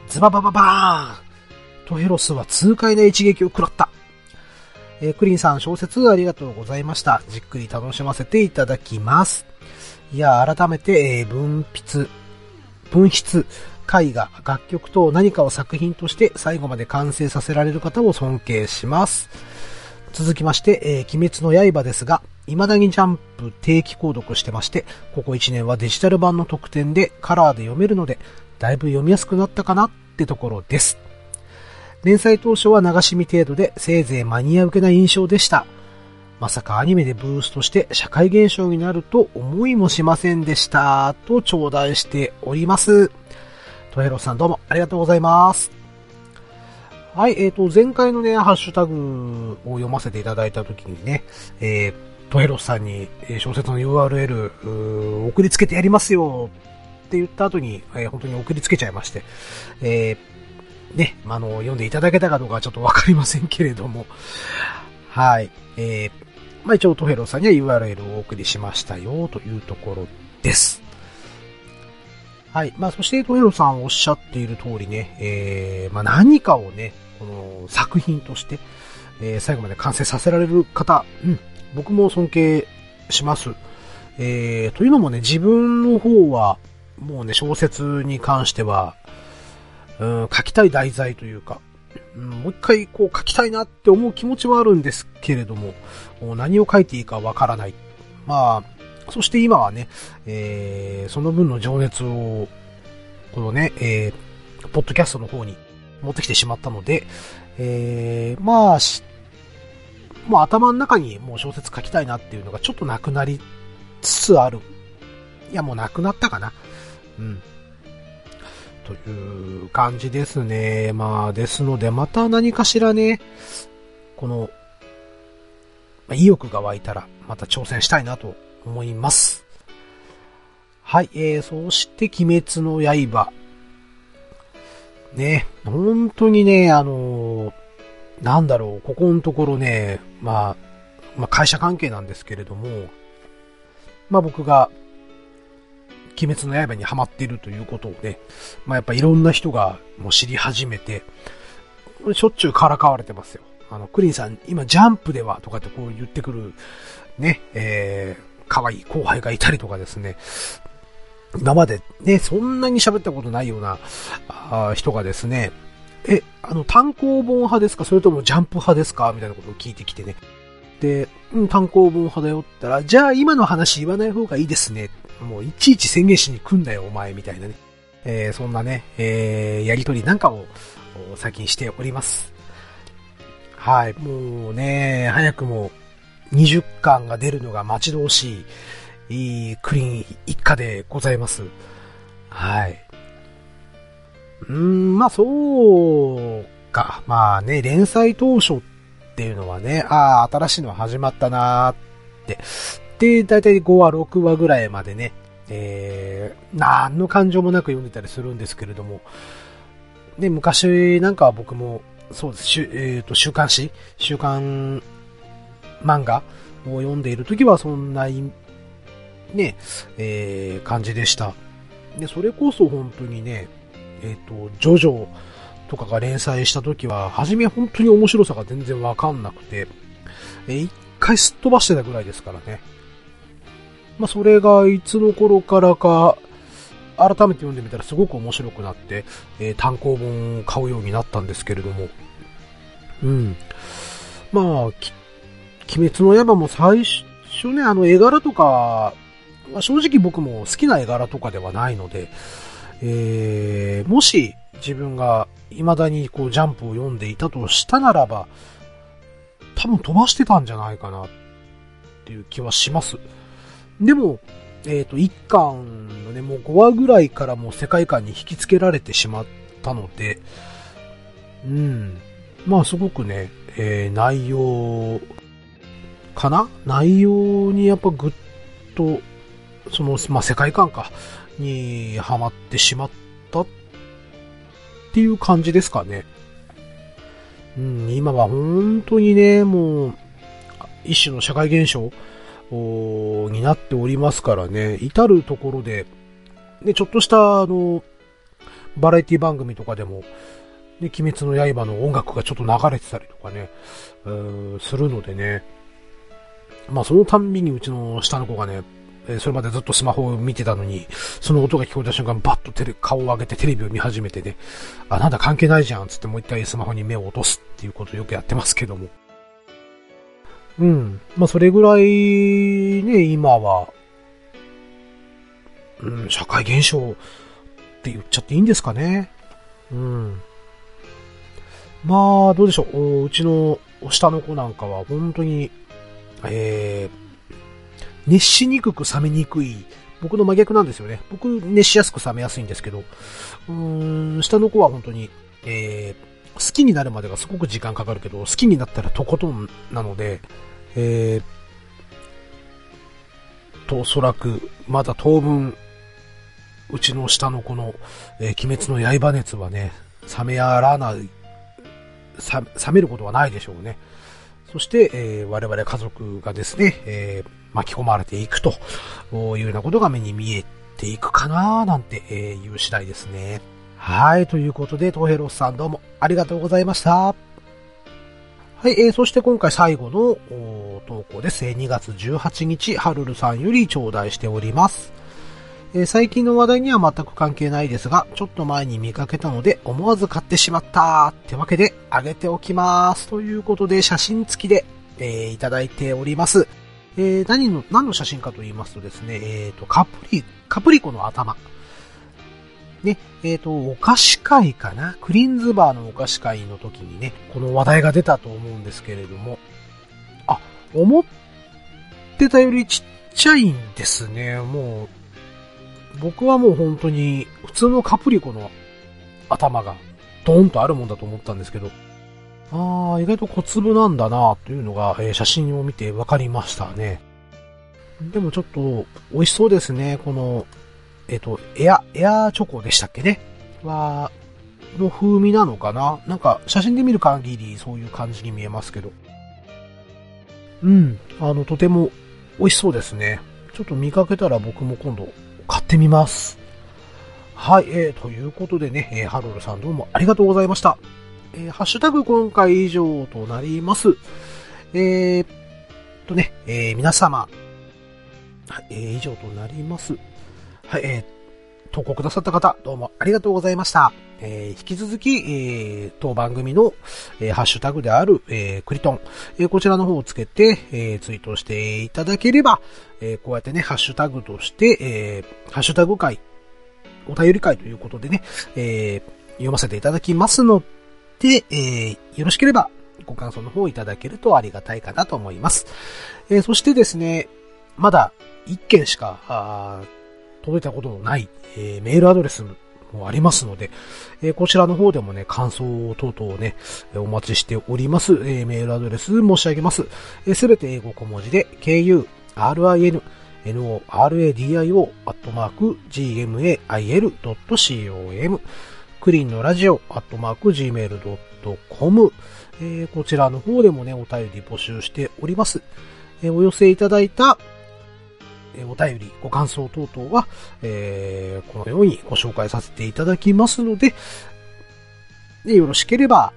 ズババババーントヘロスは痛快な一撃を食らった。えー、クリンさん小説ありがとうございました。じっくり楽しませていただきます。いや、改めて、えー、分筆、分筆、絵画、楽曲と何かを作品として最後まで完成させられる方を尊敬します。続きまして、えー、鬼滅の刃ですが、未だにジャンプ定期購読してまして、ここ1年はデジタル版の特典でカラーで読めるので、だいぶ読みやすくなったかなってところです。連載当初は流し見程度でせいぜいマニア受けな印象でした。まさかアニメでブーストして社会現象になると思いもしませんでした。と頂戴しております。トヘロさんどうもありがとうございます。はい、えっ、ー、と、前回のね、ハッシュタグを読ませていただいたときにね、えー、トヘロスさんに小説の URL 送りつけてやりますよって言った後に、えー、本当に送りつけちゃいまして、えー、ね、あの、読んでいただけたかどうかはちょっとわかりませんけれども、はい、えー、まあ、一応トヘロさんには URL をお送りしましたよというところです。はい。まあ、そしてトヘロさんおっしゃっている通りね、えー、まあ、何かをね、この作品として、えー、最後まで完成させられる方、うん、僕も尊敬します。えー、というのもね、自分の方は、もうね、小説に関しては、うん、書きたい題材というか、うん、もう一回こう書きたいなって思う気持ちはあるんですけれども、何を書いていいかわからない。まあ、そして今はね、えー、その分の情熱を、このね、えー、ポッドキャストの方に持ってきてしまったので、えー、まあ、もう頭の中にもう小説書きたいなっていうのがちょっとなくなりつつある。いや、もうなくなったかな。うん。という感じですね。まあ、ですので、また何かしらね、この、まあ、意欲が湧いたら、また挑戦したいなと思います。はい、えー、そして、鬼滅の刃。ね、本当にね、あのー、なんだろう、ここのところね、まあ、まあ会社関係なんですけれども、まあ僕が、鬼滅の刃にハマっているということをね、まあやっぱいろんな人がもう知り始めて、しょっちゅうからかわれてますよ。あの、クリンさん、今ジャンプではとかってこう言ってくる、ね、えー、可愛い後輩がいたりとかですね、今までね、そんなに喋ったことないようなあ人がですね、え、あの、単行本派ですか？それともジャンプ派ですか？みたいなことを聞いてきてね。で、うん、単行本派だよって言ったら、じゃあ今の話言わない方がいいですね。もういちいち宣言しに来んなよ、お前、みたいなね。えー、そんなね、えー、やりとりなんかを最近しております。はい、もうね、早くも20巻が出るのが待ち遠しい、いいクリーン一家でございます。はい。うん、まあそうか。まあね、連載当初っていうのはね、ああ、新しいのは始まったなーって。で、だいたい5話、6話ぐらいまでね、えー、何の感情もなく読んでたりするんですけれども、で、昔なんかは僕も、そうです、えっ、ー、と、週刊誌？週刊漫画を読んでいる時はそんな、ね、えー、感じでした。で、それこそ本当にね、えっ、ー、と、ジョジョとかが連載した時は、初め本当に面白さが全然わかんなくて、えー、一回すっ飛ばしてたぐらいですからね。まあ、それがいつの頃からか、改めて読んでみたらすごく面白くなって、えー、単行本を買うようになったんですけれども。うん。まあ、鬼滅の刃も最初ね、あの絵柄とか、まあ、正直僕も好きな絵柄とかではないので、えー、もし自分が未だにこうジャンプを読んでいたとしたならば、多分飛ばしてたんじゃないかなっていう気はします。でも、えっ、ー、と、1巻のね、もう5話ぐらいからもう世界観に引き付けられてしまったので、うん。まあすごくね、えー、内容かな？内容にやっぱぐっと、その、まあ世界観か、にハマってしまったっていう感じですかね。うん、今は本当にね、もう、一種の社会現象になっておりますからね、至るところで、ね、ちょっとしたあの、バラエティ番組とかでも、ね、鬼滅の刃の音楽がちょっと流れてたりとかね、するのでね、まあそのたんびにうちの下の子がね、それまでずっとスマホを見てたのに、その音が聞こえた瞬間、バッとテレ顔を上げてテレビを見始めてね、あ、なんだ関係ないじゃん、つってもう一回スマホに目を落とすっていうことをよくやってますけども。うん。まあ、それぐらい、ね、今は、うん、社会現象って言っちゃっていいんですかね。うん。まあ、どうでしょう。うちの下の子なんかは本当に、えー、熱しにくく冷めにくい、僕の真逆なんですよね。僕、熱しやすく冷めやすいんですけど、うーん、下の子は本当に、えー、好きになるまでがすごく時間かかるけど、好きになったらとことんなので、えー、と、おそらく、まだ当分、うちの下の子の、えー、鬼滅の刃熱はね、冷めやらない、冷めることはないでしょうね。そして、えー、我々家族がですね、えー、巻き込まれていくというようなことが目に見えていくかななんていう次第ですね。はい、ということで、トヘロスさんどうもありがとうございました。はい、えー、そして今回最後の投稿です。2月18日、ハルルさんより頂戴しております。えー、最近の話題には全く関係ないですが、ちょっと前に見かけたので思わず買ってしまったってわけであげておきます。ということで写真付きで、えー、いただいております。えー、何の、何の写真かと言いますとですね、えっ、ー、と、カプリ、カプリコの頭。ね、えっ、ー、と、お菓子会かな？クリンズバーのお菓子会の時にね、この話題が出たと思うんですけれども、あ、思ってたよりちっちゃいんですね。もう、僕はもう本当に普通のカプリコの頭がドーンとあるもんだと思ったんですけど、ああ、意外と小粒なんだなというのが、えー、写真を見て分かりましたね。でもちょっと美味しそうですね。このえっ、と、エア、エアチョコでしたっけね？は、の風味なのかな？なんか、写真で見る限りそういう感じに見えますけど。うん。あの、とても美味しそうですね。ちょっと見かけたら僕も今度買ってみます。はい、えー、ということでね、えー、ハロルさんどうもありがとうございました。えー、ハッシュタグ今回以上となります。えー、っとね、えー、皆様、えー、以上となります。はい、えー、投稿くださった方、どうもありがとうございました。えー、引き続き、えー、当番組の、えー、ハッシュタグである、えー、クリトン、えー、こちらの方をつけて、えー、ツイートしていただければ、えー、こうやってね、ハッシュタグとして、えー、ハッシュタグ会、お便り会ということでね、えー、読ませていただきますので、えー、よろしければ、ご感想の方をいただけるとありがたいかなと思います。えー、そしてですね、まだ一件しか、届いたことのない、えー、メールアドレスもありますので、えー、こちらの方でもね、感想等々をね、お待ちしております。えー、メールアドレス申し上げます。す、えー、べ、て英語小文字で、ku, rin, no, radio, アットマーク、gmail.com クリーンのラジオ、アットマーク、gmail.com えー、こちらの方でもね、お便り募集しております。えー、お寄せいただいたえお便り、ご感想等々は、えー、このようにご紹介させていただきますので、でよろしければ、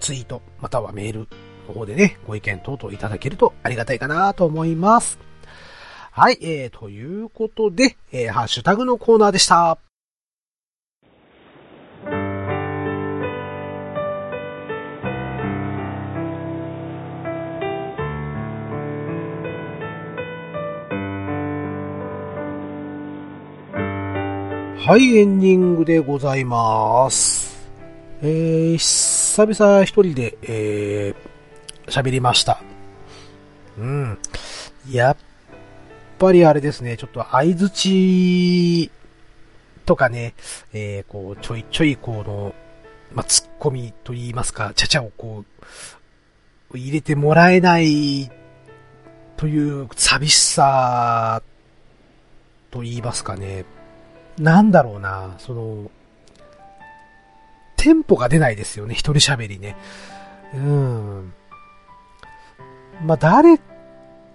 ツイート、またはメールの方でね、ご意見等々いただけるとありがたいかなと思います。はい、えー、ということで、えー、ハッシュタグのコーナーでした。はい、エンディングでございます。えー、久々一人で、えー、喋りました。うん。やっぱりあれですね、ちょっと相づちとかね、えー、こう、ちょいちょいこの、まあ、ツッコミと言いますか、ちゃちゃをこう、入れてもらえないという寂しさと言いますかね。なんだろうな、その、テンポが出ないですよね、一人喋りね。うん。まあ、誰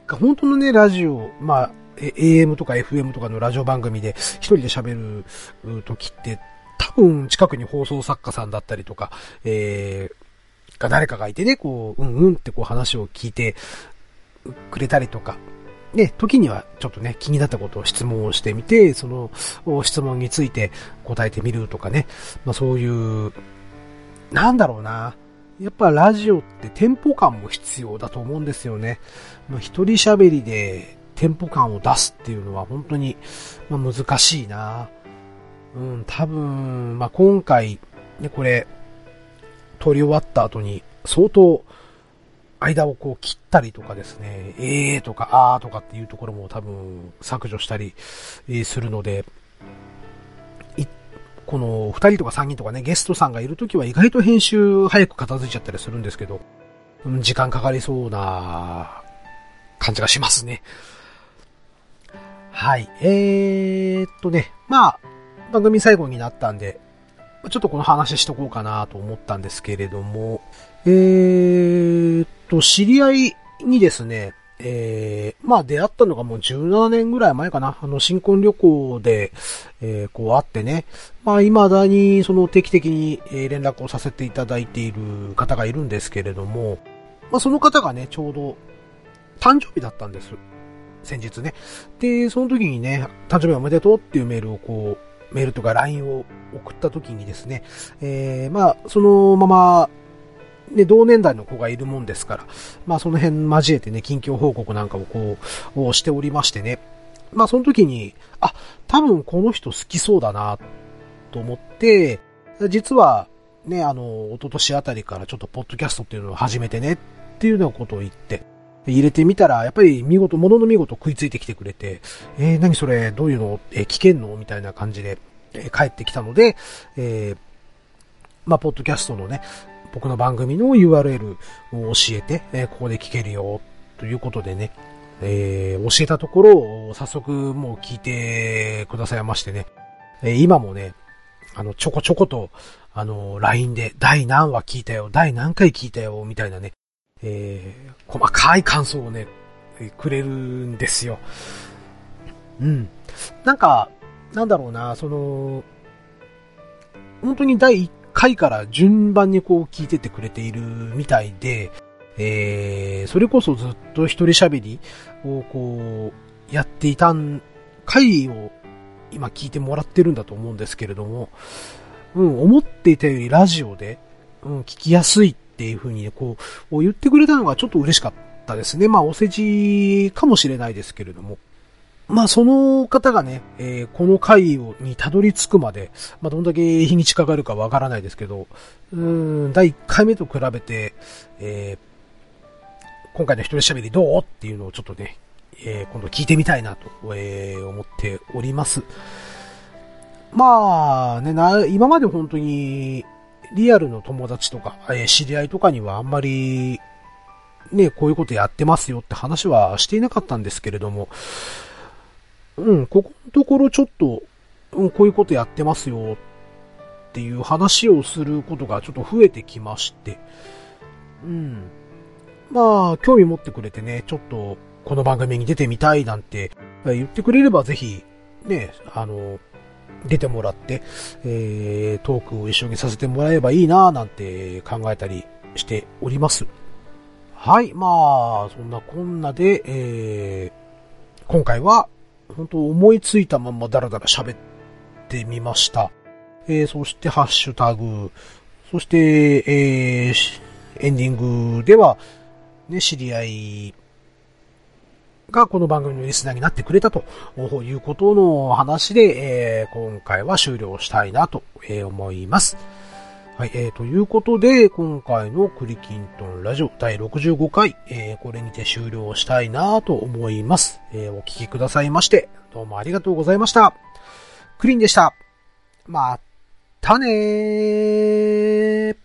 か、本当のね、ラジオ、まあ、AM とか FM とかのラジオ番組で一人で喋る時って、多分近くに放送作家さんだったりとか、えー、が誰かがいてね、こう、うんうんってこう話を聞いてくれたりとか、ね、時にはちょっとね、気になったことを質問をしてみて、その質問について答えてみるとかね、まあそういう、なんだろうな。やっぱラジオってテンポ感も必要だと思うんですよね。まあ、一人喋りでテンポ感を出すっていうのは本当に、まあ、難しいな。うん、多分、まあ、今回、ね、これ、撮り終わった後に相当間をこう切ったりとかですね、えーとかあーとかっていうところも多分削除したりするので、この2人とか3人とかね、ゲストさんがいるときは意外と編集早く片付いちゃったりするんですけど、時間かかりそうな感じがしますね。はい。えー、っとね、まあ、番組最後になったんで、ちょっとこの話しとこうかなと思ったんですけれども、えー、っと、知り合いにですね、えー、まあ出会ったのがもう17年ぐらい前かな。あの、新婚旅行で、えー、こう会ってね。まあ未だにその定期的に連絡をさせていただいている方がいるんですけれども、まあその方がね、ちょうど誕生日だったんです。先日ね。で、その時にね、誕生日おめでとうっていうメールをこう、メールとか LINE を送った時にですね、えー、まあ、そのまま、ね、同年代の子がいるもんですから、まあその辺交えてね、近況報告なんかをこう、をしておりましてね。まあその時に、あ、多分この人好きそうだな、と思って、実は、ね、あの、一昨年あたりからちょっとポッドキャストっていうのを始めてね、っていうようなことを言って、入れてみたら、やっぱり見事、ものの見事食いついてきてくれて、えー、何それ、どういうの？えー、聞けんの？みたいな感じで、えー、帰ってきたので、えー、まあ、ポッドキャストのね、僕の番組の URL を教えて、え、ここで聞けるよ、ということでね、えー、教えたところを、早速もう聞いてくださいましてね、え、今もね、あの、ちょこちょこと、あの、LINE で、第何話聞いたよ、第何回聞いたよ、みたいなね、えー、細かい感想をね、くれるんですよ。うん。なんか、なんだろうな、その、本当に第1回から順番にこう聞いててくれているみたいで、えー、それこそずっと一人喋りをこう、やっていたん回を今聞いてもらってるんだと思うんですけれども、うん、思っていたよりラジオで、うん、聞きやすいっていう風に、ね、こう、言ってくれたのがちょっと嬉しかったですね。まあ、お世辞かもしれないですけれども。まあ、その方がね、えー、この回にたどり着くまで、まあ、どんだけ日にちかかるかわからないですけど、うん、第1回目と比べて、えー、今回の一人喋りどうっていうのをちょっとね、えー、今度聞いてみたいなと、えー、思っております。まあ、ね、な、今まで本当に、リアルの友達とか、えー、知り合いとかにはあんまり、ね、こういうことやってますよって話はしていなかったんですけれども、うん、ここのところちょっと、うん、こういうことやってますよっていう話をすることがちょっと増えてきまして、うん。まあ、興味持ってくれてね、ちょっと、この番組に出てみたいなんて言ってくれればぜひ、ね、あの、出てもらって、えー、トークを一緒にさせてもらえばいいななんて考えたりしております。はい、まあ、そんなこんなで、えー、今回は、本当思いついたままダラダラ喋ってみました。えー、そしてハッシュタグ、そして、えー、エンディングでは、ね、知り合いがこの番組のリスナーになってくれたということの話で、えー、今回は終了したいなと思います。はい、えー、ということで、今回のクリキントンラジオ第65回、えー、これにて終了したいなと思います。えー、お聴きくださいまして、どうもありがとうございました。クリンでした。またねー。